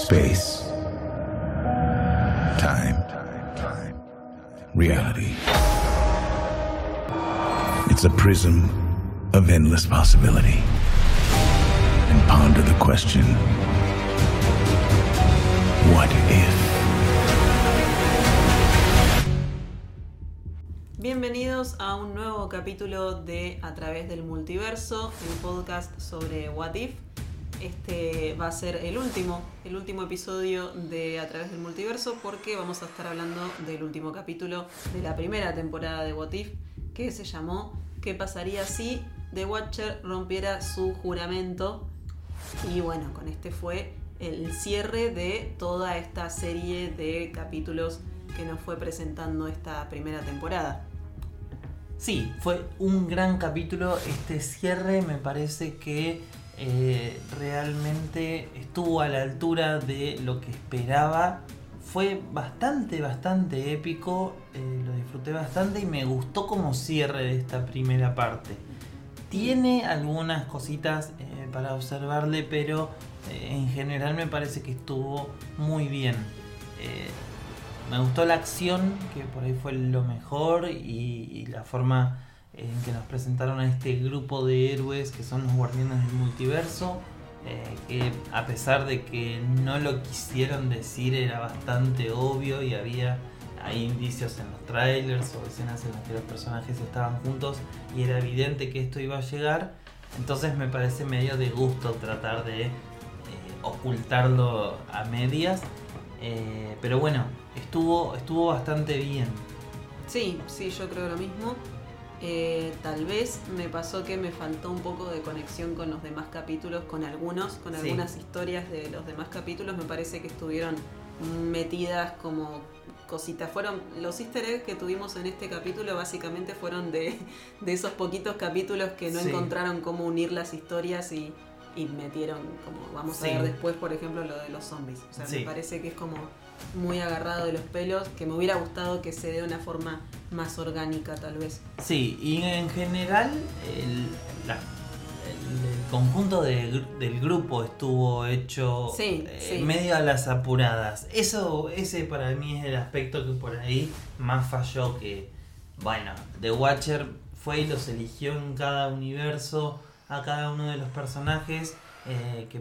Space. Time. Reality. It's a prism of endless possibility. And ponder the question what if? Bienvenidos a un nuevo capítulo de A través del multiverso, el podcast sobre What If. Este va a ser el último, el último episodio de A través del multiverso porque vamos a estar hablando del último capítulo de la primera temporada de What If, que se llamó ¿Qué pasaría si The Watcher rompiera su juramento? Y bueno, con este fue el cierre de toda esta serie de capítulos que nos fue presentando esta primera temporada. Sí, fue un gran capítulo. Este cierre me parece que eh, realmente estuvo a la altura de lo que esperaba. Fue bastante, bastante épico. eh, lo disfruté bastante y me gustó como cierre de esta primera parte. Tiene algunas cositas eh, para observarle, pero en general me parece que estuvo muy bien. Me gustó la acción, que por ahí fue lo mejor, y la forma en que nos presentaron a este grupo de héroes que son los guardianes del multiverso, eh, que a pesar de que no lo quisieron decir era bastante obvio y había hay indicios en los trailers o escenas en las que los personajes estaban juntos y era evidente que esto iba a llegar, entonces me parece medio de gusto tratar de eh, ocultarlo a medias, eh, pero bueno, estuvo, estuvo bastante bien. Sí, sí, yo creo lo mismo. Eh, tal vez me pasó que me faltó un poco de conexión con los demás capítulos, con algunos, con Sí. algunas historias de los demás capítulos. Me parece que estuvieron metidas como cositas. Fueron los easter eggs que tuvimos en este capítulo básicamente fueron de, de esos poquitos capítulos que no Sí. encontraron cómo unir las historias y, y metieron como vamos Sí. a ver después, por ejemplo, lo de los zombies. O sea, me parece que es como muy agarrado de los pelos, que me hubiera gustado que se dé una forma más orgánica tal vez. Sí, y en general el, la- el- el conjunto de del grupo estuvo hecho Sí, eh, sí. medio a las apuradas. Eso, ese para mí es el aspecto que por ahí más falló que, bueno, The Watcher fue y los eligió en cada universo a cada uno de los personajes eh, que,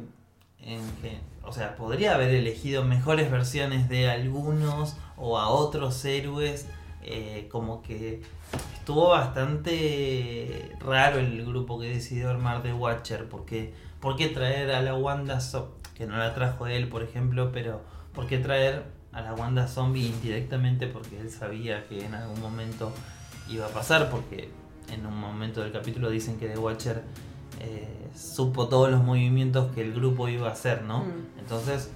en que- o sea, podría haber elegido mejores versiones de algunos o a otros héroes, eh, como que estuvo bastante raro el grupo que decidió armar The Watcher, porque ¿por qué traer a la Wanda Zombie, que no la trajo él, por ejemplo, pero ¿por qué traer a la Wanda Zombie indirectamente? Porque él sabía que en algún momento iba a pasar, porque en un momento del capítulo dicen que The Watcher eh, supo todos los movimientos que el grupo iba a hacer, ¿no? Mm. Entonces,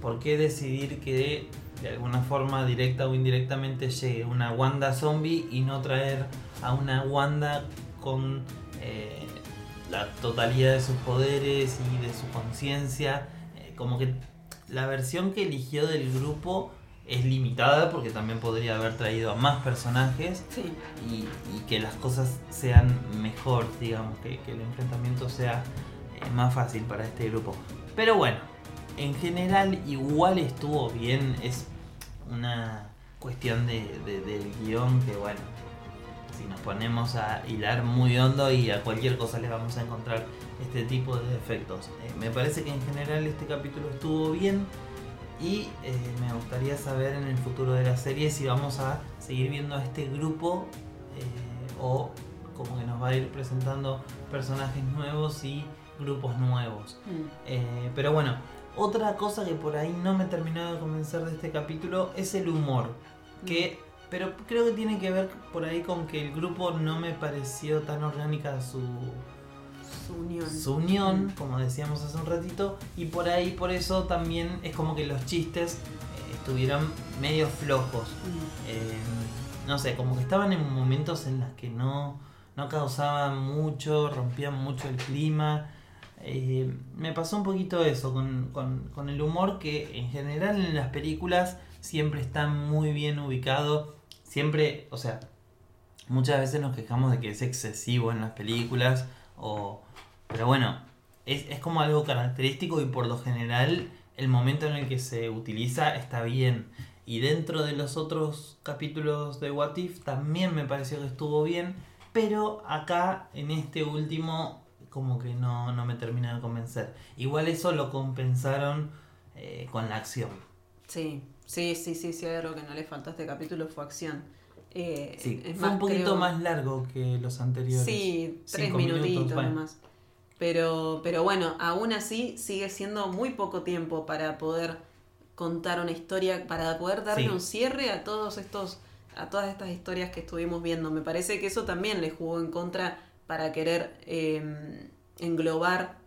¿por qué decidir que de alguna forma directa o indirectamente llegue una Wanda zombie y no traer a una Wanda con eh, la totalidad de sus poderes y de su conciencia? Eh, como que la versión que eligió del grupo es limitada porque también podría haber traído a más personajes Sí. y, y que las cosas sean mejor, digamos, que, que el enfrentamiento sea eh, más fácil para este grupo. Pero bueno, en general igual estuvo bien, es una cuestión de, de- del guion que bueno, si nos ponemos a hilar muy hondo y a cualquier cosa le vamos a encontrar este tipo de defectos. Eh, me parece que en general este capítulo estuvo bien. Y eh, me gustaría saber en el futuro de la serie si vamos a seguir viendo a este grupo eh, o como que nos va a ir presentando personajes nuevos y grupos nuevos. Mm. Eh, pero bueno, otra cosa que por ahí no me terminó de convencer de este capítulo es el humor. Que, pero creo que tiene que ver por ahí con que el grupo no me pareció tan orgánica su, Su unión. su unión, como decíamos hace un ratito, y por ahí por eso también es como que los chistes eh, estuvieron medio flojos. Mm. Eh, no sé, como que estaban en momentos en los que no, no causaban mucho, rompían mucho el clima. Eh, me pasó un poquito eso con, con- con el humor que en general en las películas siempre está muy bien ubicado. Siempre, o sea, muchas veces nos quejamos de que es excesivo en las películas. O, pero bueno, es, es como algo característico y por lo general el momento en el que se utiliza está bien. Y dentro de los otros capítulos de What If también me pareció que estuvo bien, pero acá en este último como que no, no me termina de convencer. Igual eso lo compensaron eh, con la acción. Sí, sí, sí, sí, sí, algo que no le faltó a este capítulo fue acción. Eh, Sí, es fue más, un poquito creo- más largo que los anteriores. Sí, tres minutitos minutos, bueno. nomás. Pero, pero bueno, aún así sigue siendo muy poco tiempo para poder contar una historia, para poder darle Sí. un cierre a todos estos, a todas estas historias que estuvimos viendo. Me parece que eso también le jugó en contra para querer eh, englobar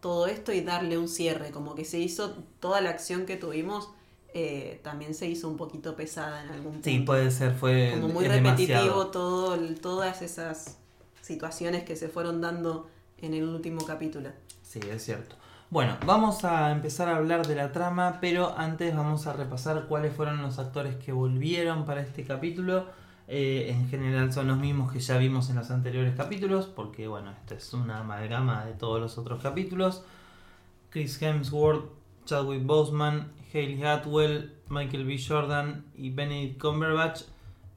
todo esto y darle un cierre. Como que se hizo toda la acción que tuvimos. Eh, también se hizo un poquito pesada en algún punto Sí, puede ser, fue como muy repetitivo demasiado. todo, todas esas situaciones que se fueron dando en el último capítulo. Sí, es cierto. Bueno, vamos a empezar a hablar de la trama, pero antes vamos a repasar cuáles fueron los actores que volvieron para este capítulo. Eh, en general son los mismos que ya vimos en los anteriores capítulos, porque bueno, esta es una amalgama de todos los otros capítulos. Chris Hemsworth, Chadwick Boseman, Hayley Atwell, Michael B. Jordan y Benedict Cumberbatch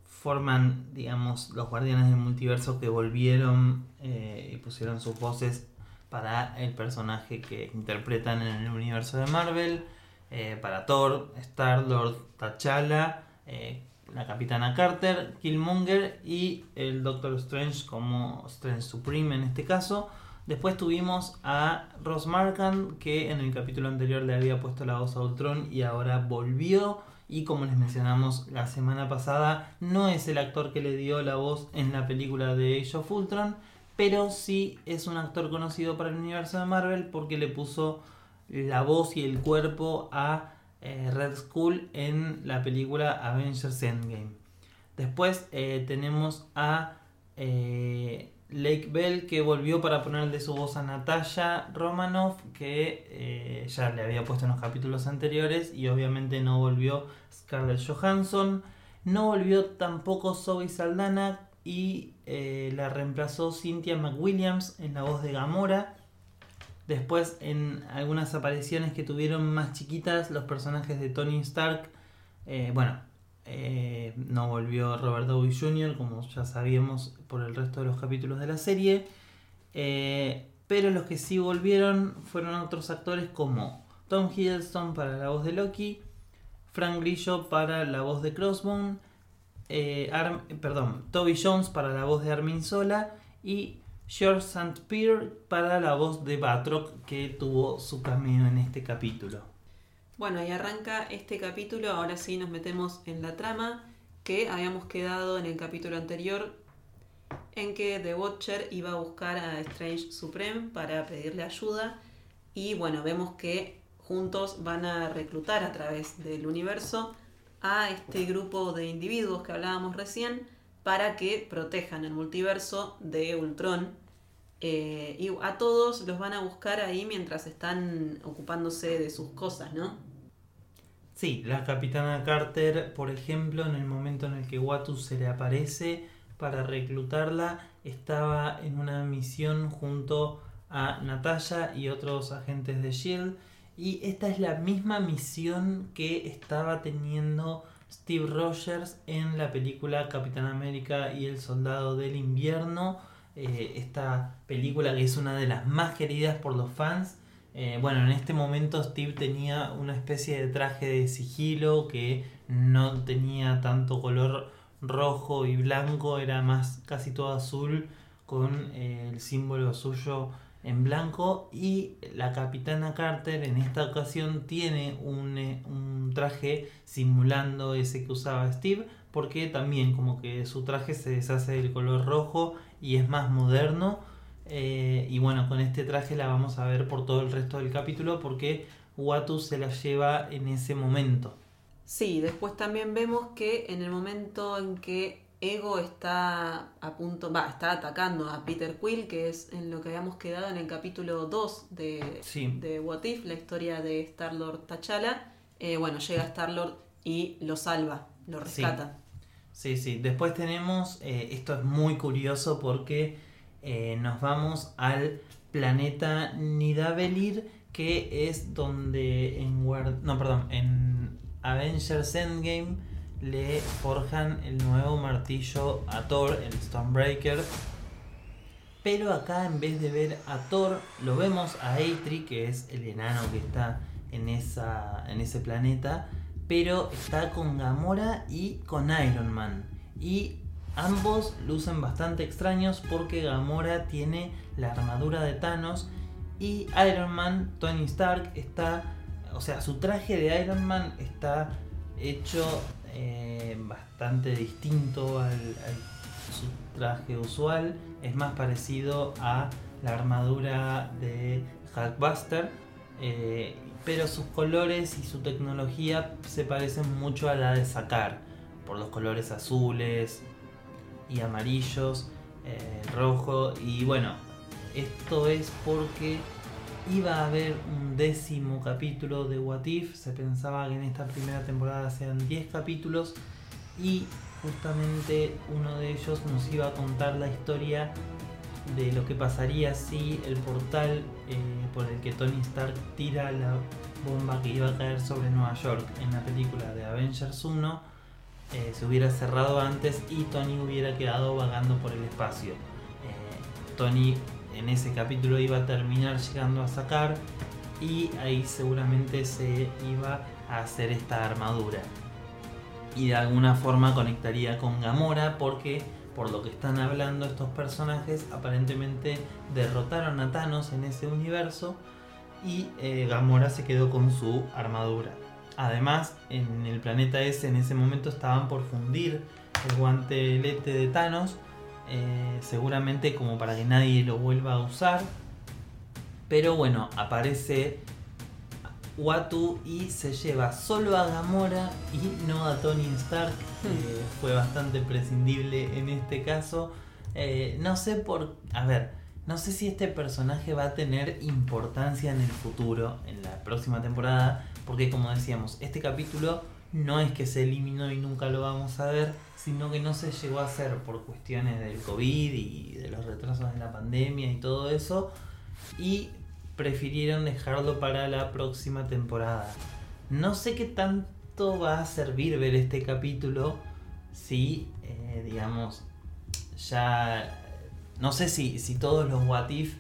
forman, digamos, los guardianes del multiverso que volvieron eh, y pusieron sus voces para el personaje que interpretan en el universo de Marvel, eh, para Thor, Star-Lord, T'Challa, eh, la Capitana Carter, Killmonger y el Doctor Strange como Strange Supreme en este caso. Después tuvimos a Ross Markham, que en el capítulo anterior le había puesto la voz a Ultron y ahora volvió. Y como les mencionamos la semana pasada, no es el actor que le dio la voz en la película de Age of Ultron, pero sí es un actor conocido para el universo de Marvel porque le puso la voz y el cuerpo a eh, Red Skull en la película Avengers Endgame. Después eh, tenemos a eh, Lake Bell que volvió para ponerle su voz a Natasha Romanoff que eh, ya le había puesto en los capítulos anteriores y obviamente no volvió Scarlett Johansson. No volvió tampoco Zoe Saldana y eh, la reemplazó Cynthia McWilliams en la voz de Gamora. Después en algunas apariciones que tuvieron más chiquitas los personajes de Tony Stark. eh, bueno, eh, no volvió Robert Downey Jr. como ya sabíamos por el resto de los capítulos de la serie. Eh, pero los que sí volvieron fueron otros actores como Tom Hiddleston para la voz de Loki, Frank Grillo para la voz de Crossbone, eh, perdón, Toby Jones para la voz de Armin Sola y George St. Pierre para la voz de Batroc que tuvo su cameo en este capítulo. Bueno, y arranca este capítulo, ahora sí nos metemos en la trama que habíamos quedado en el capítulo anterior en que The Watcher iba a buscar a Strange Supreme para pedirle ayuda y bueno, vemos que juntos van a reclutar a través del universo a este grupo de individuos que hablábamos recién para que protejan el multiverso de Ultron. Eh, y a todos los van a buscar ahí mientras están ocupándose de sus cosas, ¿no? Sí, la capitana Carter, por ejemplo, en el momento en el que Watu se le aparece para reclutarla, estaba en una misión junto a Natalia y otros agentes de Shield. Y esta es la misma misión que estaba teniendo Steve Rogers en la película Capitán América y el Soldado del Invierno. Eh, esta película que es una de las más queridas por los fans. Eh, bueno, en este momento Steve tenía una especie de traje de sigilo que no tenía tanto color rojo y blanco, era más casi todo azul con eh, el símbolo suyo en blanco. Y la capitana Carter en esta ocasión tiene un, eh, un traje simulando ese que usaba Steve porque también como que su traje se deshace del color rojo y es más moderno eh, y bueno con este traje la vamos a ver por todo el resto del capítulo porque Watu se la lleva en ese momento Sí, después también vemos que en el momento en que Ego está a punto, va, está atacando a Peter Quill, que es en lo que habíamos quedado en el capítulo 2 de, Sí. de What If, la historia de Star-Lord T'Challa. eh, bueno, llega Star-Lord y lo salva, lo Sí. rescata. Sí, sí. Después tenemos, eh, esto es muy curioso porque eh, nos vamos al planeta Nidavellir, que es donde en no, perdón, en Avengers Endgame le forjan el nuevo martillo a Thor, el Stormbreaker. Pero acá en vez de ver a Thor, lo vemos a Eitri, que es el enano que está en, esa, en ese planeta, pero está con Gamora y con Iron Man. Y ambos lucen bastante extraños porque Gamora tiene la armadura de Thanos y Iron Man, Tony Stark, está, o sea, su traje de Iron Man está hecho eh, bastante distinto al, su traje usual. Es más parecido a la armadura de Hulkbuster. Eh, pero sus colores y su tecnología se parecen mucho a la de Sakar. Por los colores azules y amarillos, eh, rojo. Y bueno, esto es porque iba a haber un décimo capítulo de What If. Se pensaba que en esta primera temporada sean 10 capítulos. Y justamente uno de ellos nos iba a contar la historia de lo que pasaría si el portal eh, por el que Tony Stark tira la bomba que iba a caer sobre Nueva York en la película de Avengers 1 eh, se hubiera cerrado antes y Tony hubiera quedado vagando por el espacio. Eh, Tony en ese capítulo iba a terminar llegando a sacar y ahí seguramente se iba a hacer esta armadura. Y de alguna forma conectaría con Gamora porque por lo que están hablando estos personajes aparentemente derrotaron a Thanos en ese universo y eh, Gamora se quedó con su armadura. Además, en el planeta S en ese momento estaban por fundir el guantelete de Thanos eh, seguramente como para que nadie lo vuelva a usar. Pero bueno, aparece Watu y se lleva solo a Gamora y no a Tony Stark. Hmm. Fue bastante prescindible en este caso. Eh, no sé por. A ver, no sé si este personaje va a tener importancia en el futuro, en la próxima temporada, porque como decíamos, este capítulo no es que se eliminó y nunca lo vamos a ver, sino que no se llegó a hacer por cuestiones del COVID y de los retrasos de la pandemia y todo eso, y prefirieron dejarlo para la próxima temporada. No sé qué tanto va a servir ver este capítulo si, eh, digamos, ya... No sé si, si todos los What If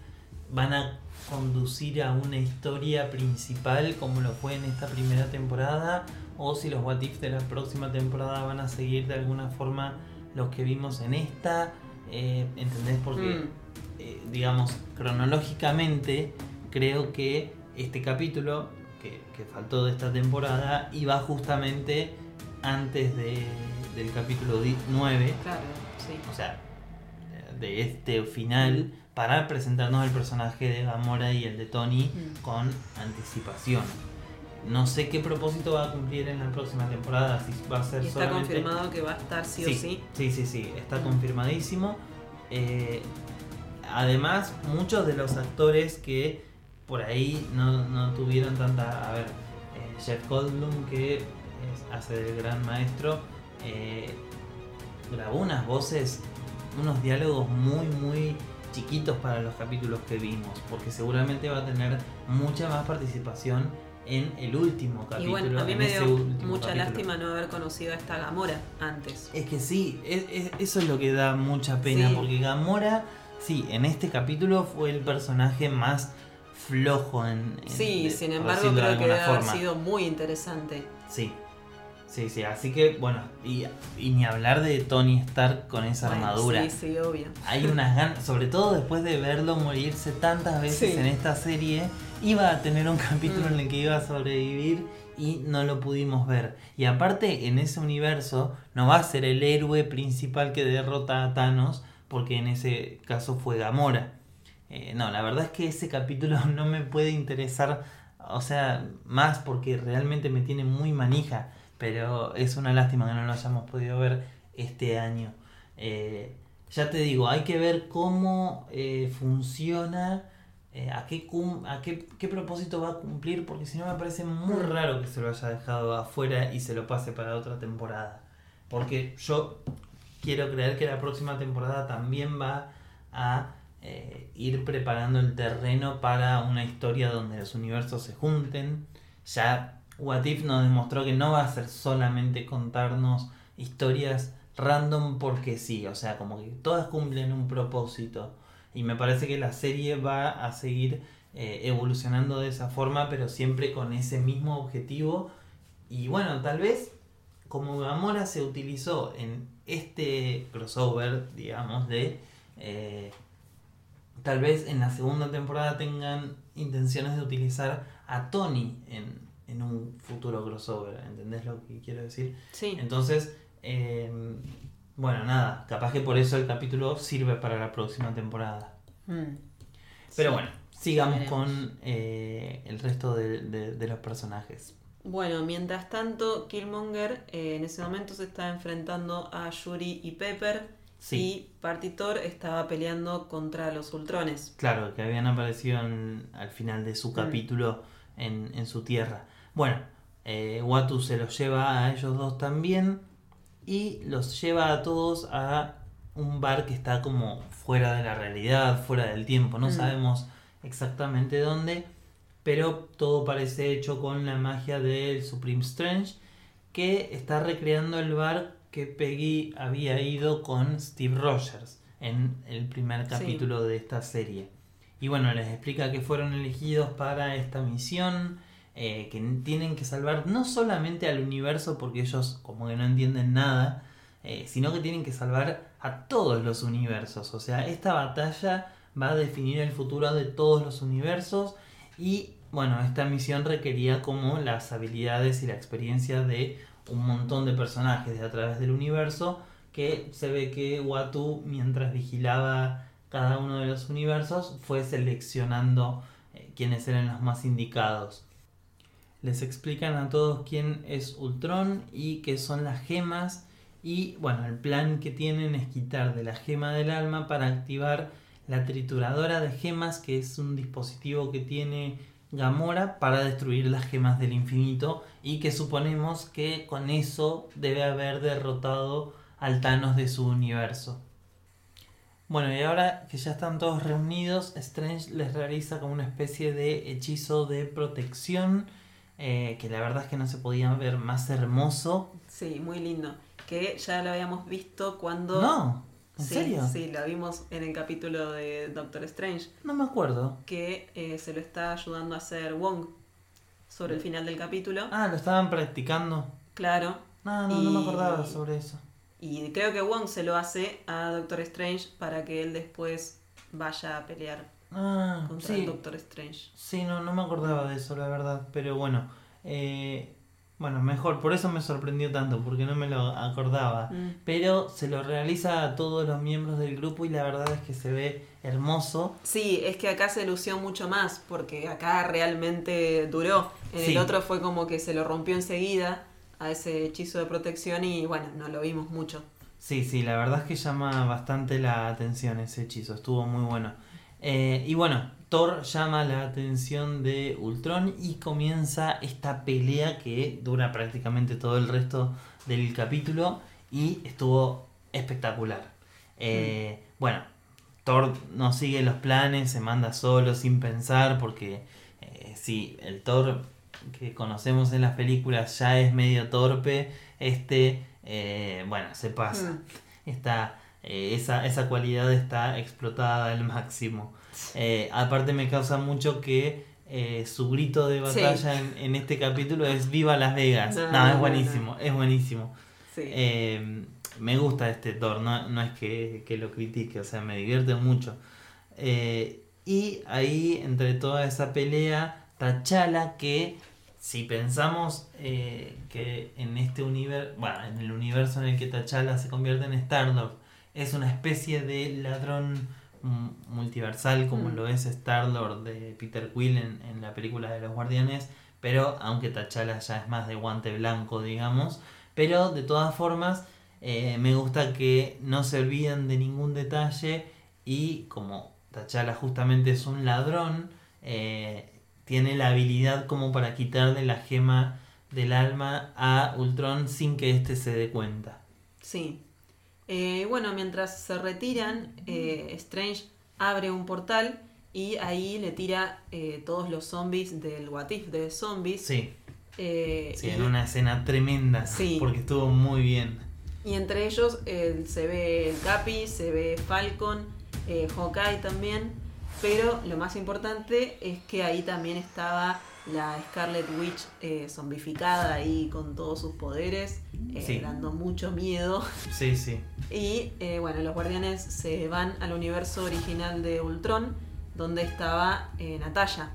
van a conducir a una historia principal como lo fue en esta primera temporada o si los What If de la próxima temporada van a seguir de alguna forma los que vimos en esta. Eh, ¿Entendés? Porque, mm. eh, digamos, cronológicamente creo que este capítulo que, faltó de esta temporada iba justamente antes de, del capítulo 9. Claro, sí. O sea, de este final para presentarnos el personaje de Gamora y el de Tony mm. con anticipación. No sé qué propósito va a cumplir en la próxima temporada, si va a ser y está confirmado que va a estar sí, o sí. Sí, sí, sí, está confirmadísimo. Eh, además, muchos de los actores que por ahí no, tuvieron tanta... A ver, eh, Jeff Goldblum que hace del gran maestro, eh, grabó unas voces, unos diálogos muy, muy chiquitos para los capítulos que vimos, porque seguramente va a tener mucha más participación en el último capítulo. Y bueno, a mí me dio mucha lástima no haber conocido a esta Gamora antes. Es que sí, eso es lo que da mucha pena, porque Gamora, sí, en este capítulo fue el personaje más flojo en... sí, sin embargo creo que debe haber sido muy interesante. Sí, Sí, sí, así que bueno, y, ni hablar de Tony Stark con esa armadura. Sí, sí, obvio. Hay unas ganas, sobre todo después de verlo morirse tantas veces en esta serie, iba a tener un capítulo en el que iba a sobrevivir y no lo pudimos ver. Y aparte, en ese universo, no va a ser el héroe principal que derrota a Thanos, porque en ese caso fue Gamora. Eh, no, la verdad es que ese capítulo no me puede interesar, o sea, más porque realmente me tiene muy manija pero es una lástima que no lo hayamos podido ver este año. Eh, ya te digo, hay que ver cómo eh, funciona, eh, a, qué, a qué, propósito va a cumplir, porque si no me parece muy raro que se lo haya dejado afuera y se lo pase para otra temporada. Porque yo quiero creer que la próxima temporada también va a ir preparando el terreno para una historia donde los universos se junten. Ya What If nos demostró que no va a ser solamente contarnos historias random porque sí, o sea, como que todas cumplen un propósito. Y me parece que la serie va a seguir eh, evolucionando de esa forma, pero siempre con ese mismo objetivo. Y bueno, tal vez como Gamora se utilizó en este crossover, digamos, de... Eh, tal vez en la segunda temporada tengan intenciones de utilizar a Tony en, en un futuro crossover, ¿entendés lo que quiero decir? Sí. Entonces, eh, bueno, nada, capaz que por eso el capítulo sirve para la próxima temporada. Mm. Pero Sí. bueno, sigamos con eh, el resto de, de- de los personajes. Bueno, mientras tanto, Killmonger eh, en ese momento se está enfrentando a Yuri y Pepper. Sí. Y Partitor estaba peleando contra los Ultrones. Claro, que habían aparecido en- al final de su Mm. capítulo en, en su tierra. Bueno, eh, Watu se los lleva a ellos dos también y los lleva a todos a un bar que está como fuera de la realidad, fuera del tiempo. No Mm. sabemos exactamente dónde, pero todo parece hecho con la magia del Supreme Strange que está recreando el bar que Peggy había ido con Steve Rogers en el primer Sí. capítulo de esta serie. Y bueno, les explica que fueron elegidos para esta misión, eh, que tienen que salvar no solamente al universo porque ellos como que no entienden nada, eh, sino que tienen que salvar a todos los universos. O sea, esta batalla va a definir el futuro de todos los universos y bueno, esta misión requería como las habilidades y la experiencia de un montón de personajes de a través del universo que se ve que Watu mientras vigilaba cada uno de los universos fue seleccionando eh, quiénes eran los más indicados. Les explican a todos quién es Ultron y qué son las gemas y bueno, el plan que tienen es quitar de la gema del alma para activar la trituradora de gemas que es un dispositivo que tiene Gamora para destruir las gemas del infinito y que suponemos que con eso debe haber derrotado al Thanos de su universo. Bueno, y ahora que ya están todos reunidos, Strange les realiza como una especie de hechizo de protección, eh, que la verdad es que no se podía ver más hermoso. Sí, muy lindo. Que ya lo habíamos visto cuando... No, ¿en sí, serio? Sí, lo vimos en el capítulo de Doctor Strange. No me acuerdo. Que eh, se lo está ayudando a hacer Wong sobre el final del capítulo. Ah, lo estaban practicando. Claro. No, no, no me acordaba sobre eso. Y creo que Wong se lo hace a Doctor Strange para que él después vaya a pelear Ah, contra sí. el Doctor Strange. Sí, no, no me acordaba de eso, la verdad. Pero bueno, eh, bueno, mejor. Por eso me sorprendió tanto, porque no me lo acordaba. Mm. Pero se lo realiza a todos los miembros del grupo y la verdad es que se ve hermoso. Sí, es que acá se lució mucho más, porque acá realmente duró. En Sí. el otro fue como que se lo rompió enseguida a ese hechizo de protección y bueno, no lo vimos mucho. Sí, sí, la verdad es que llama bastante la atención ese hechizo, estuvo muy bueno. Eh, y bueno, Thor llama la atención de Ultron y comienza esta pelea que dura prácticamente todo el resto del capítulo y estuvo espectacular. Eh, Bueno, Thor no sigue los planes, se manda solo sin pensar porque eh, sí, el Thor que conocemos en las películas ya es medio torpe, este, eh, bueno, se pasa. Mm. Está, eh, esa, esa cualidad está explotada al máximo. Eh, aparte me causa mucho que eh, su grito de Sí. batalla en, en este capítulo es Viva Las Vegas. No, es no, buenísimo, es buenísimo. Sí. Me gusta este Thor, no, no es que, que lo critique, o sea, me divierte mucho. Y ahí, entre toda esa pelea, T'Challa que, si pensamos eh, que en este universo, bueno, en el universo en el que T'Challa se convierte en Star-Lord, es una especie de ladrón multiversal como Mm. lo es Star-Lord de Peter Quill en, en la película de los Guardianes, pero aunque T'Challa ya es más de guante blanco, digamos, pero de todas formas eh, me gusta que no se olviden de ningún detalle y como T'Challa justamente es un ladrón, eh, tiene la habilidad como para quitarle la gema del alma a Ultron sin que éste se dé cuenta. Sí. Eh, bueno, mientras se retiran, eh, Strange abre un portal y ahí le tira eh, todos los zombies del What If de zombies. Sí, Eh, sí, en una escena tremenda. Sí. Porque estuvo muy bien. y entre ellos se ve el Capi, se ve Falcon, Hawkeye también. Pero lo más importante es que ahí también estaba la Scarlet Witch eh, zombificada ahí con todos sus poderes, eh, Sí. dando mucho miedo. Sí, sí. Y eh, bueno, los guardianes se van al universo original de Ultron, donde estaba Natalia,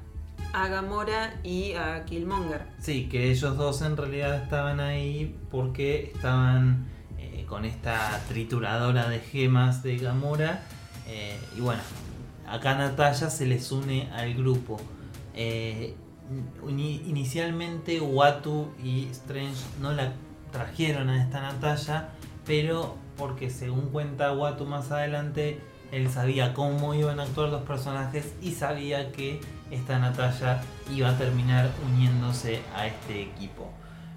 a Gamora y a Killmonger. Sí, que ellos dos en realidad estaban ahí porque estaban con esta trituradora de gemas de Gamora. y bueno, acá Natalia se les une al grupo. Eh, inicialmente Watu y Strange no la trajeron a esta Natalia, pero porque según cuenta Watu más adelante, él sabía cómo iban a actuar los personajes y sabía que esta Natalia iba a terminar uniéndose a este equipo.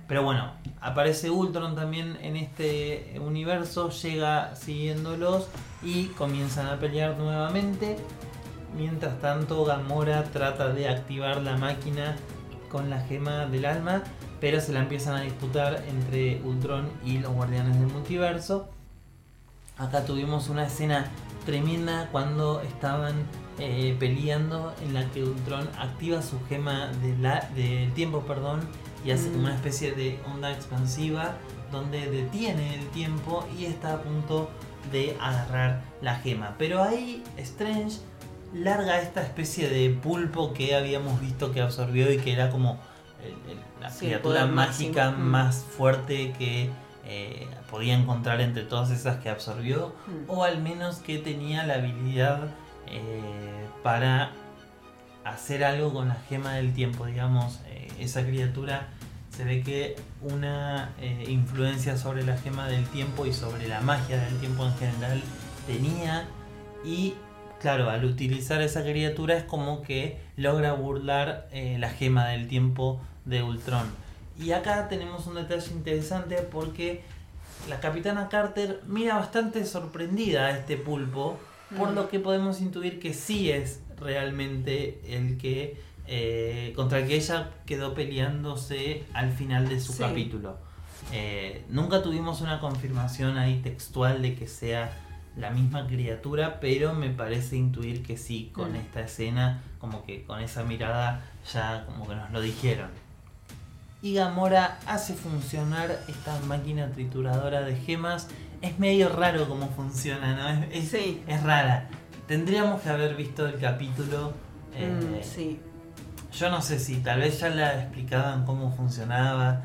Pero bueno, aparece Ultron también en este universo, llega siguiéndolos y comienzan a pelear nuevamente. Mientras tanto, Gamora trata de activar la máquina con la gema del alma, pero se la empiezan a disputar entre Ultron y los guardianes del multiverso. Acá tuvimos una escena tremenda cuando estaban eh, peleando en la que Ultron activa su gema de del tiempo perdón, y hace como Mm. una especie de onda expansiva donde detiene el tiempo y está a punto de agarrar la gema. Pero ahí Strange larga esta especie de pulpo que habíamos visto que absorbió y que era como el- el- la Sí, criatura mágica máximo. Más fuerte que eh, podía encontrar entre todas esas que absorbió Mm. o al menos que tenía la habilidad eh, para hacer algo con la gema del tiempo, digamos, eh, esa criatura se ve que una influencia sobre la gema del tiempo y sobre la magia del tiempo en general tenía y claro, al utilizar esa criatura es como que logra burlar eh, la gema del tiempo de Ultron. Y acá tenemos un detalle interesante porque la capitana Carter mira bastante sorprendida a este pulpo, por Mm. lo que podemos intuir que sí es realmente el que eh, contra el que ella quedó peleándose al final de su Sí. capítulo. Eh, nunca tuvimos una confirmación ahí textual de que sea la misma criatura, pero me parece intuir que sí, con Mm. esta escena, como que con esa mirada ya como que nos lo dijeron. Y Gamora hace funcionar esta máquina trituradora de gemas. Es medio raro cómo funciona, ¿no? Es, es- Sí. es rara. Tendríamos que haber visto el capítulo. eh, Mm, sí. Yo no sé si tal vez ya la explicaban cómo funcionaba.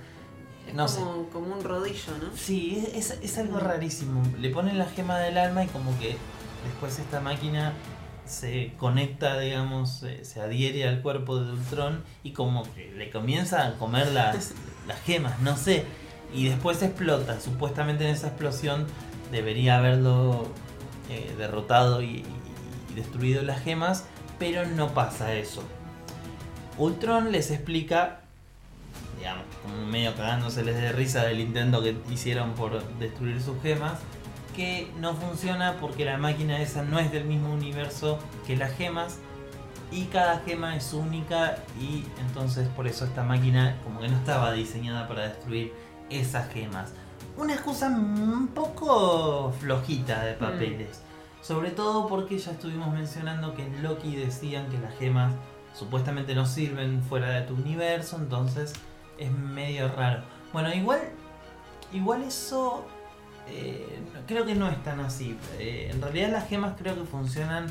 Es No sé. como, como un rodillo, ¿no? Sí, es, es algo Mm. rarísimo. Le ponen la gema del alma y como que después esta máquina se conecta, digamos, eh, se adhiere al cuerpo de Ultron y como que le comienza a comer las, las gemas, no sé. Y después explota. Supuestamente en esa explosión debería haberlo eh, derrotado y- y destruido las gemas, pero no pasa eso. Ultron les explica digamos, como medio cagándoseles de risa del intento que hicieron por destruir sus gemas, que no funciona porque la máquina esa no es del mismo universo que las gemas y cada gema es única y entonces por eso esta máquina como que no estaba diseñada para destruir esas gemas. Una excusa un poco flojita de papeles. Sobre todo porque ya estuvimos mencionando que en Loki decían que las gemas supuestamente no sirven fuera de tu universo, entonces es medio raro. Bueno, igual, igual eso eh, creo que no es tan así. Eh, en realidad las gemas creo que funcionan,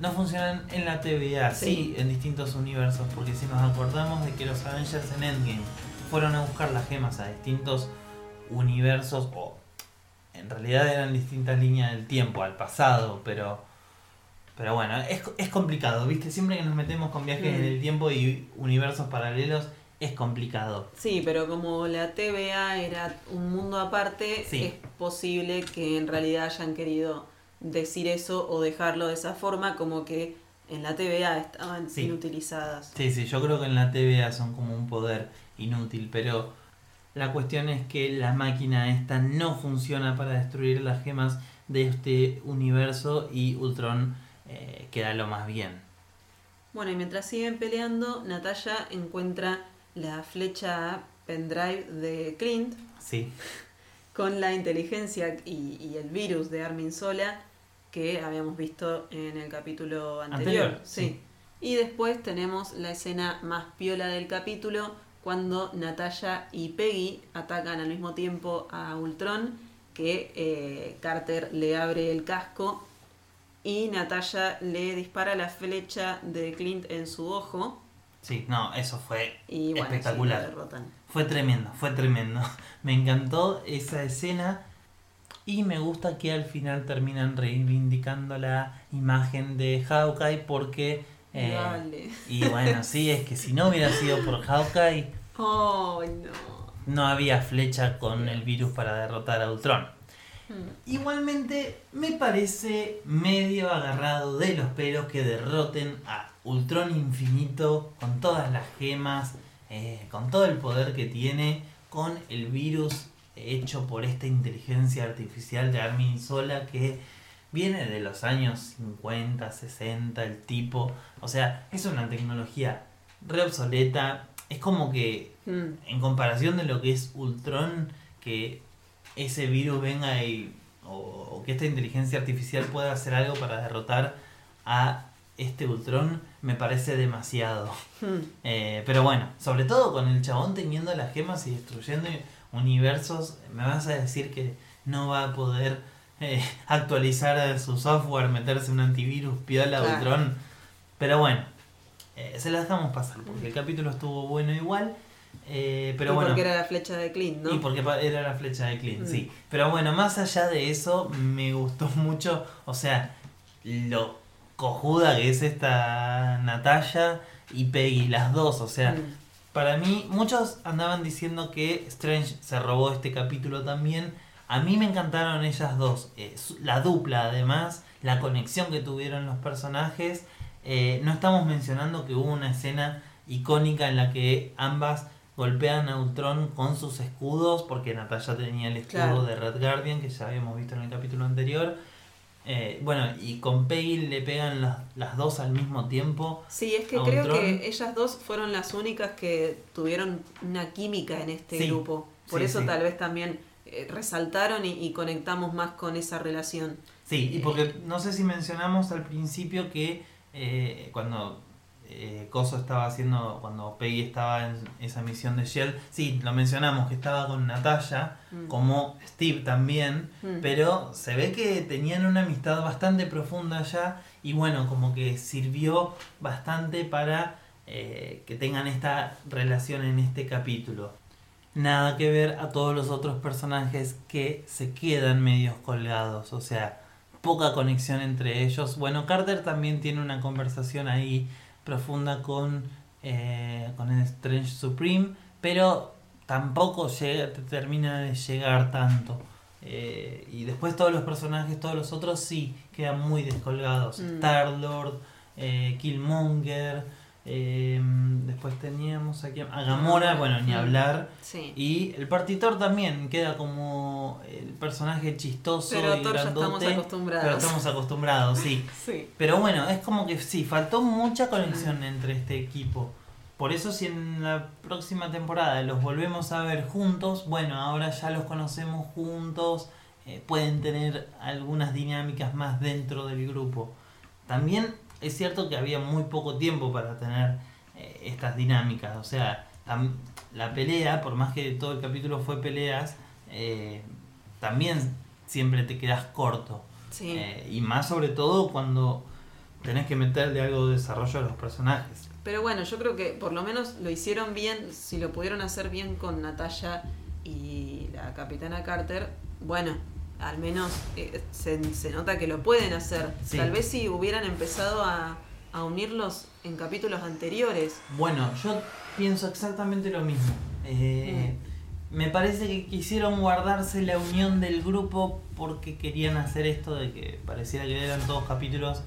no funcionan en la TVA, sí. Sí. en distintos universos, porque si nos acordamos de que los Avengers en Endgame fueron a buscar las gemas a distintos universos, o en realidad eran distintas líneas del tiempo, al pasado, pero... Pero bueno, es, es complicado, ¿viste? Siempre que nos metemos con viajes Mm. en el tiempo y universos paralelos, es complicado. Sí, pero como la TVA era un mundo aparte, Sí. es posible que en realidad hayan querido decir eso o dejarlo de esa forma, como que en la TVA estaban Sí. inutilizadas. Sí, sí, yo creo que en la TVA son como un poder inútil, pero la cuestión es que la máquina esta no funciona para destruir las gemas de este universo y Ultron eh, queda lo más bien. Bueno, y mientras siguen peleando, Natalia encuentra la flecha pendrive de Clint Sí, con la inteligencia y, y el virus de Armin Sola que habíamos visto en el capítulo anterior. Anterior, sí. sí. Y después tenemos la escena más piola del capítulo cuando Natalia y Peggy atacan al mismo tiempo a Ultron, que eh, Carter le abre el casco y Natalia le dispara la flecha de Clint en su ojo sí, no, eso fue y bueno, espectacular. Fue tremendo, fue tremendo. Me encantó esa escena y me gusta que al final terminan reivindicando la imagen de Hawkeye porque... eh, y bueno, sí, es que si no hubiera sido por Hawkeye, Oh, no. no había flecha con el virus para derrotar a Ultron. Hmm. Igualmente, me parece medio agarrado de los pelos que derroten a Ultron Infinito con todas las gemas, eh, con todo el poder que tiene, con el virus hecho por esta inteligencia artificial de Armin Sola que viene de los años 50, 60, el tipo. O sea, es una tecnología re obsoleta. Es como que Hmm. en comparación de lo que es Ultron, que ese virus venga y. O, o que esta inteligencia artificial pueda hacer algo para derrotar a este Ultron, me parece demasiado. Hmm. Eh, pero bueno, sobre todo con el chabón teniendo las gemas y destruyendo universos, me vas a decir que no va a poder eh, actualizar su software, meterse un antivirus, piola Claro. Ultron. Pero bueno, eh, se la dejamos pasar, porque el capítulo estuvo bueno igual. eh, pero Y bueno, porque era la flecha de Clint, ¿no? y porque era la flecha de Clint, Mm. sí. Pero bueno, más allá de eso, me gustó mucho, o sea, lo cojuda que es esta Natalia y Peggy, las dos, o sea, Hmm. para mí, muchos andaban diciendo que Strange se robó este capítulo también. A mí me encantaron ellas dos. eh, la dupla, además, la conexión que tuvieron los personajes. Eh, no estamos mencionando que hubo una escena icónica en la que ambas golpean a Ultron con sus escudos, porque Natalia tenía el escudo Claro. de Red Guardian, que ya habíamos visto en el capítulo anterior. Eh, bueno, y con Peggy le pegan las, las dos al mismo tiempo. Sí, es que creo que ellas dos fueron las únicas que tuvieron una química en este Sí, grupo. Por sí, eso sí. tal vez también eh, resaltaron y, y conectamos más con esa relación. Sí, y Eh, porque no sé si mencionamos al principio que eh, cuando eh, Coso estaba haciendo, cuando Peggy estaba en esa misión de Shell, sí, lo mencionamos que estaba con Natalia, Mm. como Steve también, Mm. pero se ve que tenían una amistad bastante profunda ya y bueno, como que sirvió bastante para eh, que tengan esta relación en este capítulo. Nada que ver a todos los otros personajes que se quedan medios colgados, o sea, poca conexión entre ellos. Bueno, Carter también tiene una conversación ahí profunda con, eh, con el Strange Supreme, pero tampoco llega, te termina de llegar tanto. Eh, y después todos los personajes, todos los otros sí quedan muy descolgados. Mm. Star-Lord, eh, Killmonger, eh, después teníamos aquí a Gamora, bueno, ni hablar. Sí. Y el partitor también queda como el personaje chistoso Pero y Thor ya grandote. estamos acostumbrados. Pero estamos acostumbrados, sí. Sí. Pero bueno, es como que sí, faltó mucha conexión entre este equipo. Por eso si en la próxima temporada los volvemos a ver juntos, bueno, ahora ya los conocemos juntos, eh, pueden tener algunas dinámicas más dentro del grupo. También es cierto que había muy poco tiempo para tener eh, estas dinámicas, o sea, tam- la pelea, por más que todo el capítulo fue peleas, eh, también siempre te quedas corto. Sí. Eh, y más sobre todo cuando tenés que meterle algo de desarrollo a los personajes. Pero bueno, yo creo que por lo menos lo hicieron bien, si lo pudieron hacer bien con Natalia y la capitana Carter, bueno, al menos eh, se, se nota que lo pueden hacer. Sí. Tal vez si hubieran empezado a, a unirlos en capítulos anteriores. Bueno, yo pienso exactamente lo mismo. Eh, Me parece que quisieron guardarse la unión del grupo porque querían hacer esto de que pareciera que eran todos capítulos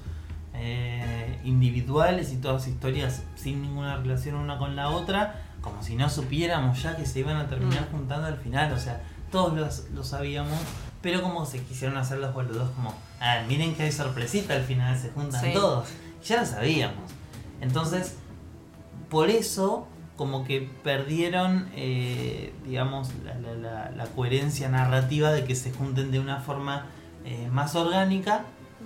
eh, individuales y todas historias sin ninguna relación una con la otra, como si no supiéramos ya que se iban a terminar Mm. juntando al final. O sea, todos los- lo sabíamos, pero como se quisieron hacer los boludos como, ah, miren que hay sorpresita al final, se juntan Sí. todos. Ya lo sabíamos. Entonces, por eso como que perdieron, eh, digamos, la, la- la- la coherencia narrativa de que se junten de una forma eh, más orgánica.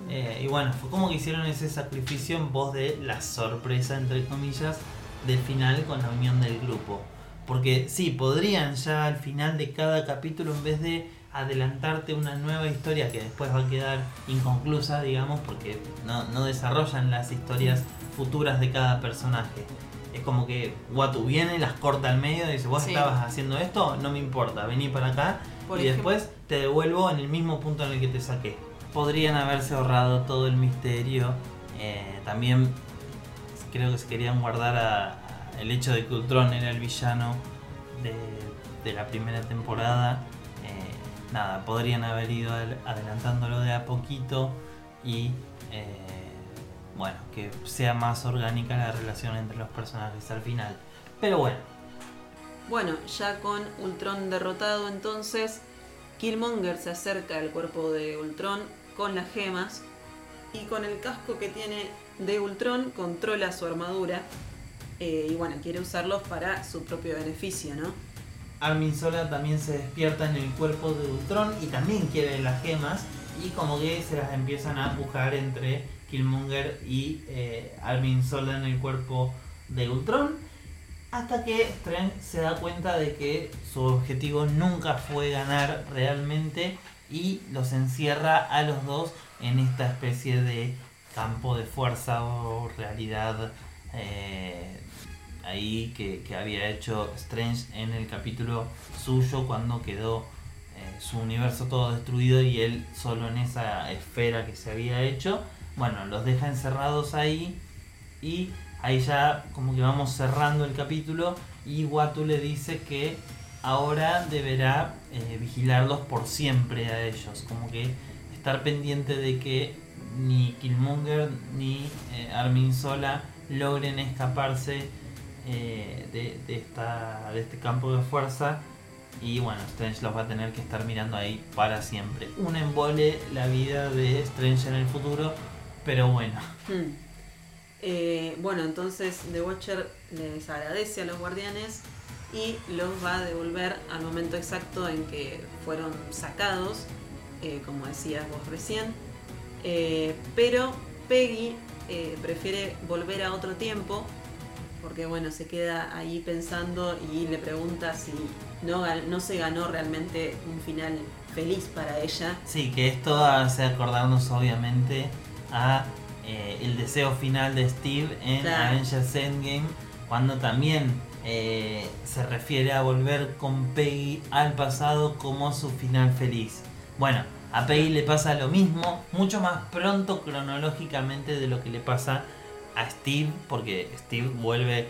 Eh, y bueno, fue como que hicieron ese sacrificio en pos de la sorpresa, entre comillas, del final con la unión del grupo. Porque sí, podrían ya al final de cada capítulo, en vez de adelantarte una nueva historia que después va a quedar inconclusa, digamos, porque no, no desarrollan las historias futuras de cada personaje. Es como que Watu viene, las corta al medio y dice, vos Sí. estabas haciendo esto, no me importa, vení para acá Por y ejemplo- después te devuelvo en el mismo punto en el que te saqué. Podrían haberse ahorrado todo el misterio. eh, también creo que se querían guardar a, a el hecho de que Ultron era el villano de, de la primera temporada. Nada, podrían haber ido adel- adelantándolo de a poquito y eh, bueno, que sea más orgánica la relación entre los personajes al final. Pero bueno, Bueno, ya con Ultron derrotado entonces, Killmonger se acerca al cuerpo de Ultron con las gemas y con el casco que tiene de Ultron controla su armadura eh, y bueno, quiere usarlos para su propio beneficio, ¿no? Armin Sola también se despierta en el cuerpo de Ultron y también quiere las gemas. Y como que se las empiezan a empujar entre Killmonger y eh, Armin Sola en el cuerpo de Ultron hasta que Strange se da cuenta de que su objetivo nunca fue ganar realmente y los encierra a los dos en esta especie de campo de fuerza o realidad eh, ahí que, que había hecho Strange en el capítulo suyo cuando quedó eh, su universo todo destruido y él solo en esa esfera que se había hecho. Bueno, los deja encerrados ahí y ahí ya como que vamos cerrando el capítulo y Watu le dice que ahora deberá eh, vigilarlos por siempre a ellos, como que estar pendiente de que ni Killmonger ni eh, Armin Sola logren escaparse eh, de, esta, de este campo de fuerza y bueno, Strange los va a tener que estar mirando ahí para siempre. Un embole la vida de Strange en el futuro, pero bueno. Hmm. Eh, bueno, entonces The Watcher les agradece a los guardianes y los va a devolver al momento exacto en que fueron sacados, eh, como decías vos recién. Pero Peggy prefiere volver a otro tiempo porque bueno, se queda ahí pensando y le pregunta si no, no se ganó realmente un final feliz para ella. Sí, que esto hace acordarnos obviamente a eh, el deseo final de Steve en Claro. Avengers Endgame, cuando también eh, se refiere a volver con Peggy al pasado como su final feliz. Bueno, a Peggy le pasa lo mismo, mucho más pronto cronológicamente de lo que le pasa a Steve, porque Steve vuelve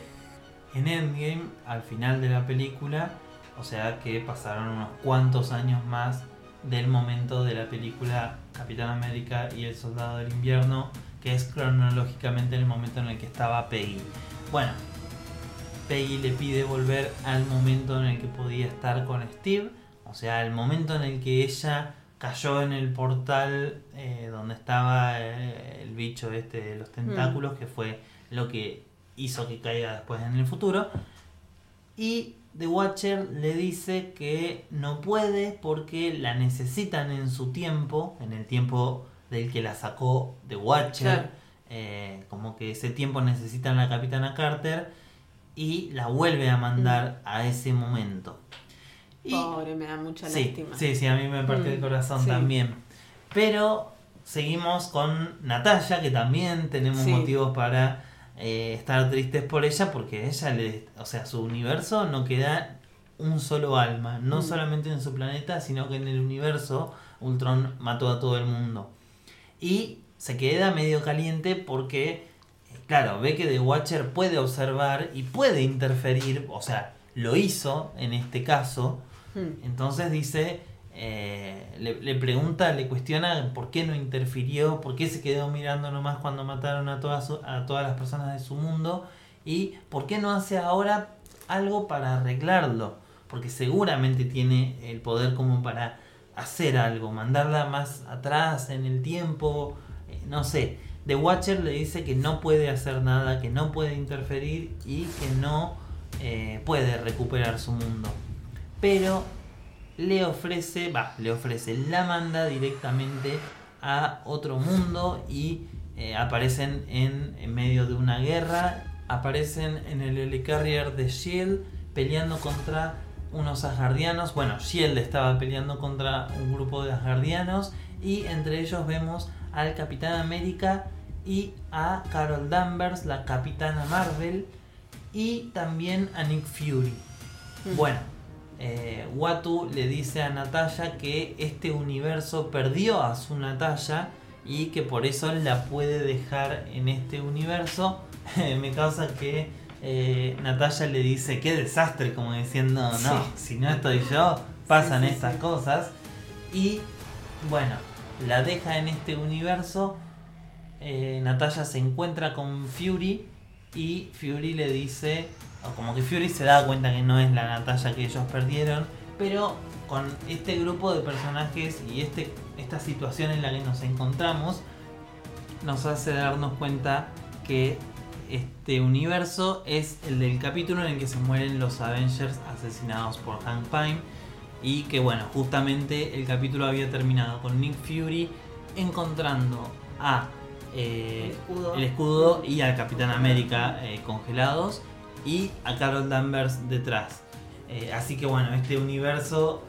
en Endgame al final de la película, o sea que pasaron unos cuantos años más del momento de la película Capitán América y el Soldado del Invierno, que es cronológicamente el momento en el que estaba Peggy. Bueno, Peggy le pide volver al momento en el que podía estar con Steve, o sea, el momento en el que ella cayó en el portal eh, donde estaba eh, el bicho este de los tentáculos, que fue lo que hizo que caiga después en el futuro. Y The Watcher le dice que no puede porque la necesitan en su tiempo, en el tiempo del que la sacó The Watcher. Claro. Eh, como que ese tiempo necesitan a la Capitana Carter y la vuelve a mandar a ese momento. Y Pobre, me da mucha sí, lástima. sí, sí, a mí me parte el Mm, corazón sí. también. Pero seguimos con Natalia, que también tenemos Sí. motivos para eh, estar tristes por ella, porque ella le, o sea, su universo no queda un solo alma, no Mm. solamente en su planeta, sino que en el universo Ultron mató a todo el mundo. Y se queda medio caliente porque, eh, claro, ve que The Watcher puede observar y puede interferir, o sea, lo hizo en este caso. Hmm. Entonces dice, eh, le, pregunta, le cuestiona por qué no interfirió, por qué se quedó mirando nomás cuando mataron a todas, a todas las personas de su mundo y por qué no hace ahora algo para arreglarlo, porque seguramente tiene el poder como para hacer algo, mandarla más atrás en el tiempo, eh, no sé. The Watcher le dice que no puede hacer nada, que no puede interferir y que no eh, puede recuperar su mundo. Pero le ofrece, va, le ofrece, la manda directamente a otro mundo y eh, aparecen en, en, medio de una guerra, aparecen en el Helicarrier de Shield peleando contra unos asgardianos. Bueno, Shield estaba peleando contra un grupo de asgardianos y entre ellos vemos al Capitán América y a Carol Danvers, la Capitana Marvel, y también a Nick Fury. Mm. Bueno, eh, Watu le dice a Natalia que este universo perdió a su Natalia y que por eso la puede dejar en este universo. Me causa que eh, Natalia le dice, qué desastre, como diciendo, no, si no estoy yo, pasan estas cosas. Y bueno, la deja en este universo. Eh, Natalia se encuentra con Fury y Fury le dice, como que Fury se da cuenta que no es la Natalia que ellos perdieron, pero con este grupo de personajes y este, esta situación en la que nos encontramos, nos hace darnos cuenta que este universo es el del capítulo en el que se mueren los Avengers asesinados por Hank Pym. Y que bueno, justamente el capítulo había terminado con Nick Fury encontrando a eh, el, escudo. y al Capitán América eh, congelados y a Carol Danvers detrás. Eh, así que bueno, este universo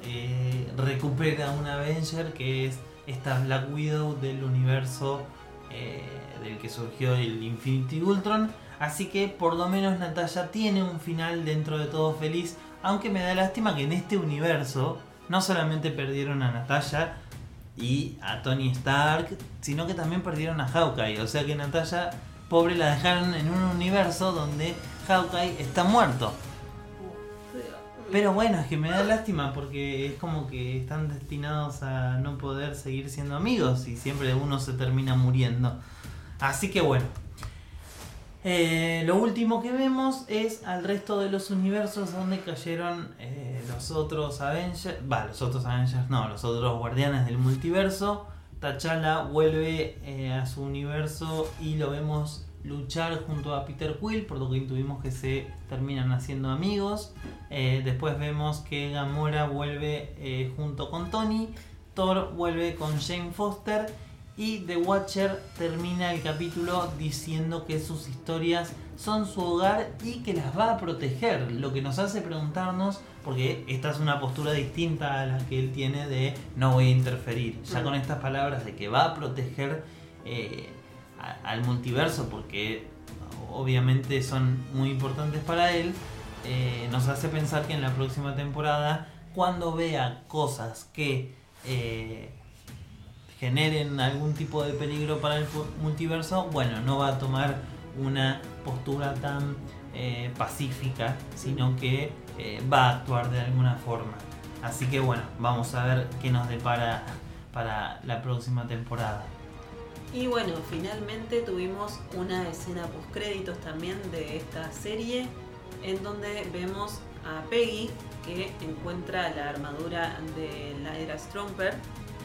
recupera un Avenger que es esta Black Widow del universo del que surgió el Infinity Ultron. Así que por lo menos Natalia tiene un final dentro de todo feliz. Aunque me da lástima que en este universo no solamente perdieron a Natalia y a Tony Stark, sino que también perdieron a Hawkeye. O sea que Natalia, pobre, la dejaron en un universo donde Hawkeye está muerto. Pero bueno, es que me da lástima porque es como que están destinados a no poder seguir siendo amigos y siempre uno se termina muriendo. Así que bueno. Eh, lo último que vemos es al resto de los universos donde cayeron eh, los otros Avengers. Va, los otros Avengers, no, los otros guardianes del multiverso. T'Challa vuelve eh, a su universo y lo vemos luchar junto a Peter Quill, por lo que intuimos que se terminan haciendo amigos. después vemos que Gamora vuelve junto con Tony. Thor vuelve con Jane Foster y The Watcher termina el capítulo diciendo que sus historias son su hogar y que las va a proteger. Lo que nos hace preguntarnos, porque esta es una postura distinta a la que él tiene de no voy a interferir. Ya con estas palabras de que va a proteger eh, al multiverso, porque obviamente son muy importantes para él, eh, nos hace pensar que en la próxima temporada, cuando vea cosas que... Eh, generen algún tipo de peligro para el multiverso, bueno, no va a tomar una postura tan eh, pacífica, sino que va a actuar de alguna forma. Así que bueno, vamos a ver qué nos depara para la próxima temporada. Y bueno, finalmente tuvimos una escena post créditos también de esta serie en donde vemos a Peggy que encuentra la armadura de la era Stromper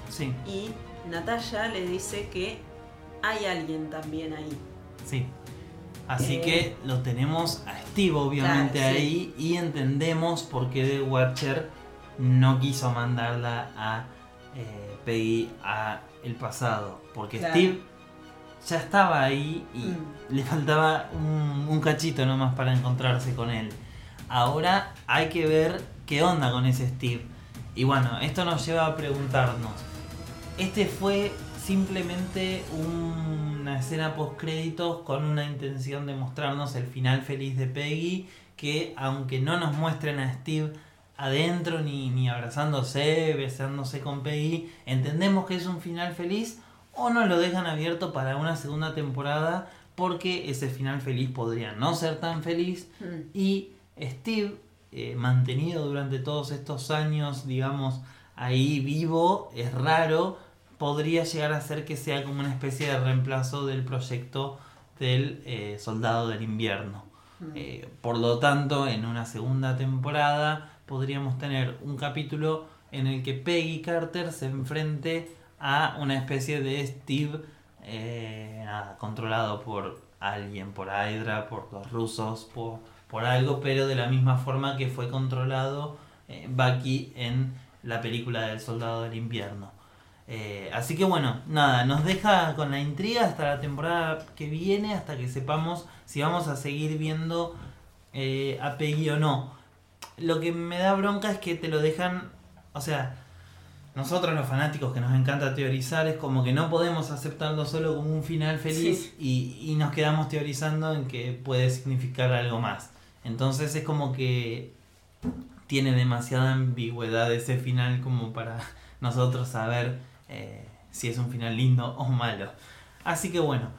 sí. y Natalia le dice que hay alguien también ahí. Sí. Así eh, que lo tenemos a Steve obviamente ahí y entendemos por qué The Watcher no quiso mandarla a eh, Peggy a el pasado. Porque Steve ya estaba ahí y mm. le faltaba un, un, cachito nomás para encontrarse con él. Ahora hay que ver qué onda con ese Steve. Y bueno, esto nos lleva a preguntarnos, este fue simplemente una escena post créditos con una intención de mostrarnos el final feliz de Peggy, que aunque no nos muestren a Steve adentro ni, ni abrazándose, besándose con Peggy, entendemos que es un final feliz o nos lo dejan abierto para una segunda temporada porque ese final feliz podría no ser tan feliz mm. y Steve eh, mantenido durante todos estos años digamos ahí vivo es raro podría llegar a ser que sea como una especie de reemplazo del proyecto del eh, Soldado del Invierno. Mm. Eh, por lo tanto, en una segunda temporada podríamos tener un capítulo en el que Peggy Carter se enfrente a una especie de Steve eh, controlado por alguien, por Hydra, por los rusos, por, por algo, pero de la misma forma que fue controlado eh, Bucky en la película del Soldado del Invierno. Eh, así que bueno, nada, nos deja con la intriga hasta la temporada que viene, hasta que sepamos si vamos a seguir viendo a Peggy o no. Lo que me da bronca es que te lo dejan, o sea, nosotros los fanáticos que nos encanta teorizar es como que no podemos aceptarlo solo como un final feliz y, nos quedamos teorizando en que puede significar algo más. Entonces es como que tiene demasiada ambigüedad ese final como para nosotros saber eh, si es un final lindo o malo. Así que bueno,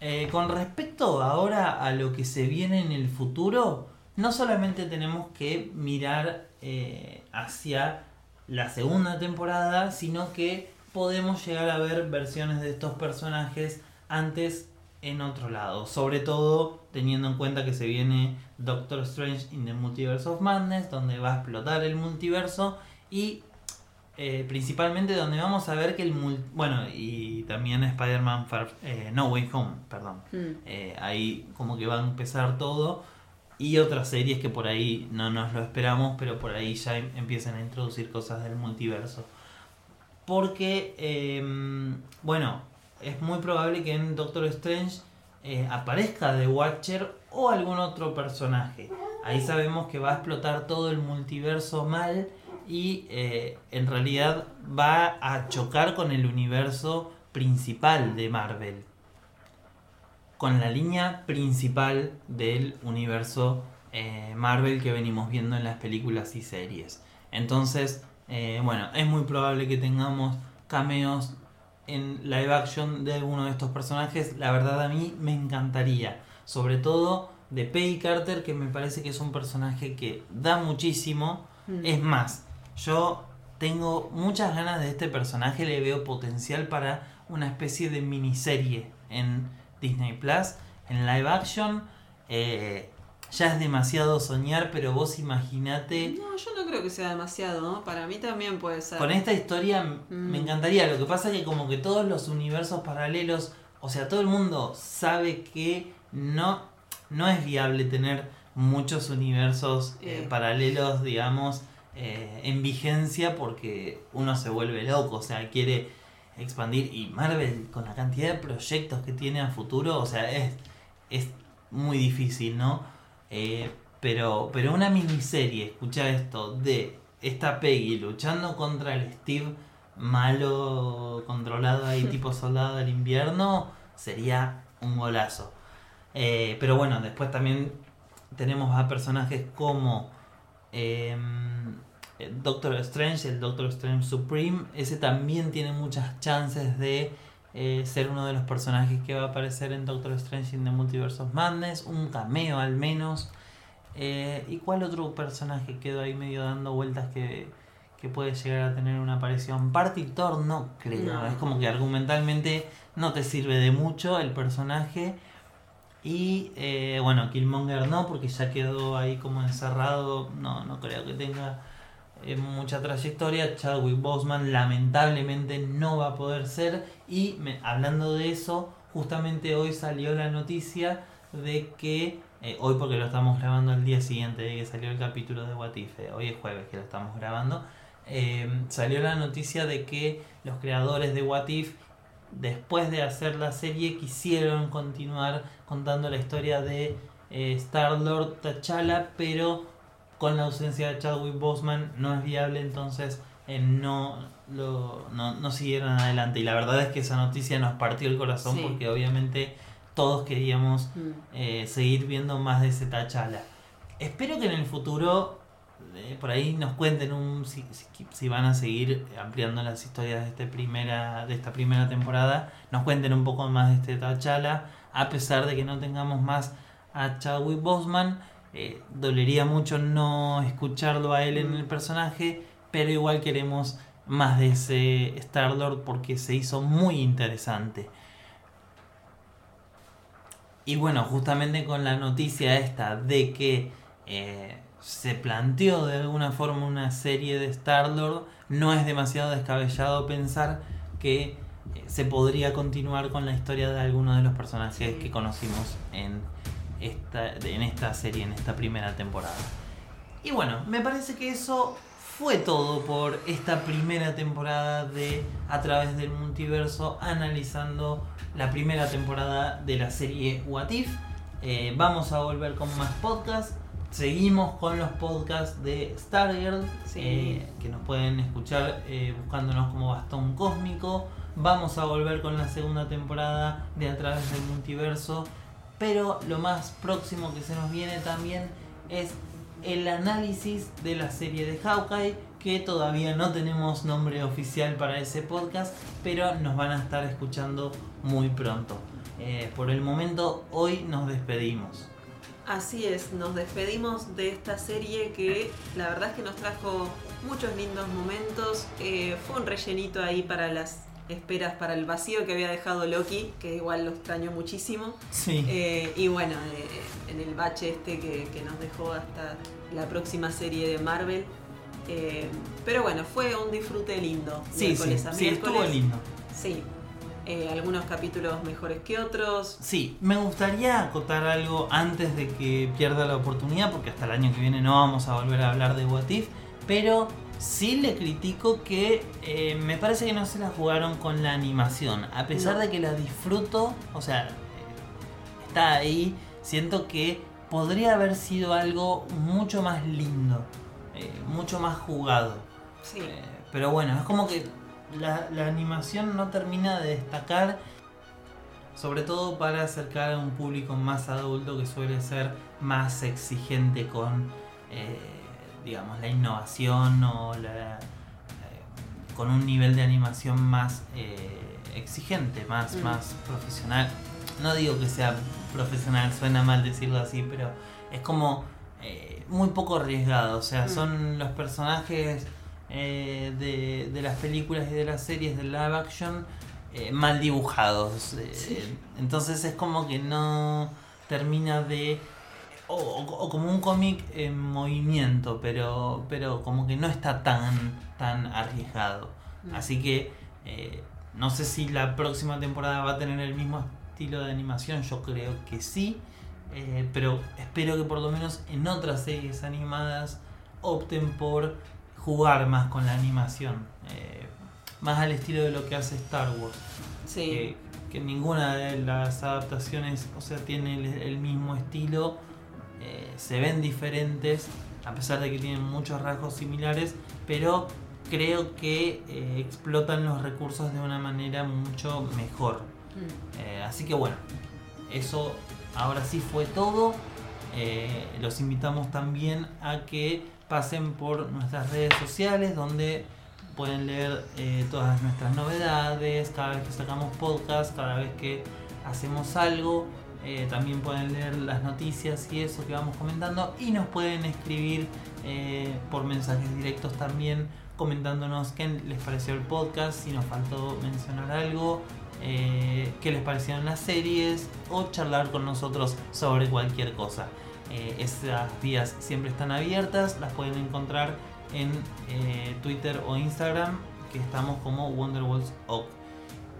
eh, con respecto ahora a lo que se viene en el futuro, no solamente tenemos que mirar eh, hacia la segunda temporada, sino que podemos llegar a ver versiones de estos personajes antes en otro lado. Sobre todo teniendo en cuenta que se viene Doctor Strange in the Multiverse of Madness, donde va a explotar el multiverso y eh, principalmente donde vamos a ver que el bueno y también Spider-Man eh, No Way Home, perdón. Hmm. Eh, ahí como que va a empezar todo y otras series que por ahí no nos lo esperamos, pero por ahí ya em, empiezan a introducir cosas del multiverso. Porque, em, bueno, es muy probable que en Doctor Strange eh, aparezca The Watcher o algún otro personaje. Ahí sabemos que va a explotar todo el multiverso mal y eh, en realidad va a chocar con el universo principal de Marvel con la línea principal del universo eh, Marvel que venimos viendo en las películas y series. Entonces, eh, bueno, es muy probable que tengamos cameos en live action de alguno de estos personajes. La verdad a mí me encantaría. Sobre todo de Peggy Carter, que me parece que es un personaje que da muchísimo. Mm. Es más, yo tengo muchas ganas de este personaje, le veo potencial para una especie de miniserie en Disney Plus en live action. Eh, ya es demasiado soñar, pero vos imaginate. No, yo no creo que sea demasiado, Para mí también puede ser. Con esta historia me mm. encantaría. Lo que pasa es que, como que todos los universos paralelos, o sea, todo el mundo sabe que no, no es viable tener muchos universos eh, eh. paralelos, digamos, en vigencia porque uno se vuelve loco, o sea, quiere expandir. Y Marvel, con la cantidad de proyectos que tiene a futuro, o sea, es, es muy difícil, ¿no? Eh, pero, pero una miniserie, escucha esto, de esta Peggy luchando contra el Steve malo, controlado ahí, tipo soldado del invierno, sería un golazo. Eh, pero bueno, después también tenemos a personajes como Doctor Strange, el Doctor Strange Supreme, ese también tiene muchas chances de eh, ser uno de los personajes que va a aparecer en Doctor Strange in the Multiverse of Madness, un cameo al menos. Eh, ¿Y cuál otro personaje quedó ahí medio dando vueltas que, puede llegar a tener una aparición? Partitor no creo, es como que argumentalmente no te sirve de mucho el personaje. Y eh, bueno, Killmonger no, porque ya quedó ahí como encerrado, no, no creo que tenga en mucha trayectoria. Chadwick Boseman lamentablemente no va a poder ser. Y hablando de eso, justamente hoy salió la noticia de que, eh, hoy porque lo estamos grabando el día siguiente de que salió el capítulo de What eh, hoy es jueves que lo estamos grabando, eh, salió la noticia de que los creadores de What después de hacer la serie, quisieron continuar contando la historia de Star-Lord T'Challa, pero con la ausencia de Chadwick Boseman no es viable, entonces eh, no, lo, no, siguieron adelante. Y la verdad es que esa noticia nos partió el corazón porque obviamente todos queríamos mm. eh, seguir viendo más de ese T'Challa. Espero que en el futuro eh, por ahí nos cuenten un, si, si, van a seguir ampliando las historias de, este primera, de esta primera temporada, nos cuenten un poco más de este T'Challa, a pesar de que no tengamos más a Chadwick Boseman eh, dolería mucho no escucharlo a él en el personaje, pero igual queremos más de ese Star-Lord porque se hizo muy interesante. Y bueno, justamente con la noticia esta de que eh, se planteó de alguna forma una serie de Star-Lord, no es demasiado descabellado pensar que eh, se podría continuar con la historia de alguno de los personajes que conocimos en esta, en esta serie, en esta primera temporada. Y bueno, me parece que eso fue todo por esta primera temporada de A través del multiverso, analizando la primera temporada de la serie What If. Eh, vamos a volver con más podcasts. Seguimos con los podcasts de Stargirl, Sí. eh, que nos pueden escuchar eh, buscándonos como Bastón Cósmico. Vamos a volver con la segunda temporada de A través del multiverso. Pero lo más próximo que se nos viene también es el análisis de la serie de Hawkeye, que todavía no tenemos nombre oficial para ese podcast, pero nos van a estar escuchando muy pronto. Eh, por el momento, hoy nos despedimos. Así es, nos despedimos de esta serie que la verdad es que nos trajo muchos lindos momentos. Eh, fue un rellenito ahí para las esperas, para el vacío que había dejado Loki, que igual lo extrañó muchísimo. Sí. Eh, y bueno, eh, en el bache este que, que nos dejó hasta la próxima serie de Marvel. Eh, pero bueno, fue un disfrute lindo. sí, sí, miércoles a sí, estuvo lindo. Sí. Algunos capítulos mejores que otros. Sí, me gustaría acotar algo antes de que pierda la oportunidad, porque hasta el año que viene no vamos a volver a hablar de What If, pero sí le critico que eh, me parece que no se la jugaron con la animación, a pesar No. de que la disfruto, o sea, eh, está ahí, siento que podría haber sido algo mucho más lindo, eh, mucho más jugado. Sí. Eh, pero bueno, es como que la, la animación no termina de destacar, sobre todo para acercar a un público más adulto que suele ser más exigente con, eh, digamos, la innovación o la, con un nivel de animación más eh, exigente, más, Mm. más profesional. No digo que sea profesional, suena mal decirlo así, pero es como eh, muy poco arriesgado. O sea, Mm. son los personajes eh, de, de las películas y de las series de live action mal dibujados. Sí. Entonces es como que no termina de... O, o- o como un cómic en movimiento, pero, pero como que no está tan, tan arriesgado. Mm. Así que eh, no sé si la próxima temporada va a tener el mismo estilo de animación, yo creo que sí. eh, pero espero que por lo menos en otras series animadas opten por jugar más con la animación. eh, más al estilo de lo que hace Star Wars. Sí. Que, que ninguna de las adaptaciones, o sea, tiene el, el mismo estilo. Eh, se ven diferentes, a pesar de que tienen muchos rasgos similares, pero creo que eh, explotan los recursos de una manera mucho mejor. Mm. Eh, así que bueno, eso ahora sí fue todo. Los invitamos también a que pasen por nuestras redes sociales donde pueden leer todas nuestras novedades, cada vez que sacamos podcast, cada vez que hacemos algo. Eh, también pueden leer las noticias y eso que vamos comentando y nos pueden escribir eh, por mensajes directos también comentándonos qué les pareció el podcast, si nos faltó mencionar algo, eh, qué les parecieron las series o charlar con nosotros sobre cualquier cosa. Esas vías siempre están abiertas, las pueden encontrar en Twitter o Instagram, que estamos como Wonderwalls Oak.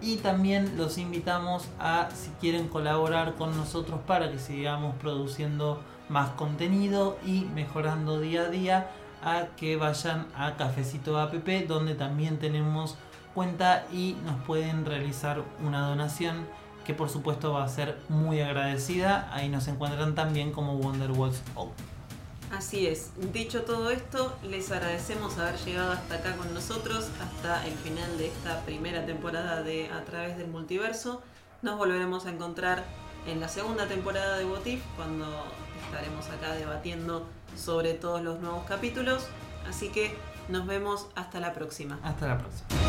Y también los invitamos a, si quieren colaborar con nosotros para que sigamos produciendo más contenido y mejorando día a día, a que vayan a Cafecito App, donde también tenemos cuenta y nos pueden realizar una donación que por supuesto va a ser muy agradecida. Ahí nos encuentran también como Wonderwalls Oak. Así es. Dicho todo esto, les agradecemos haber llegado hasta acá con nosotros, hasta el final de esta primera temporada de A través del multiverso. Nos volveremos a encontrar en la segunda temporada de Botif, cuando estaremos acá debatiendo sobre todos los nuevos capítulos. Así que nos vemos hasta la próxima. Hasta la próxima.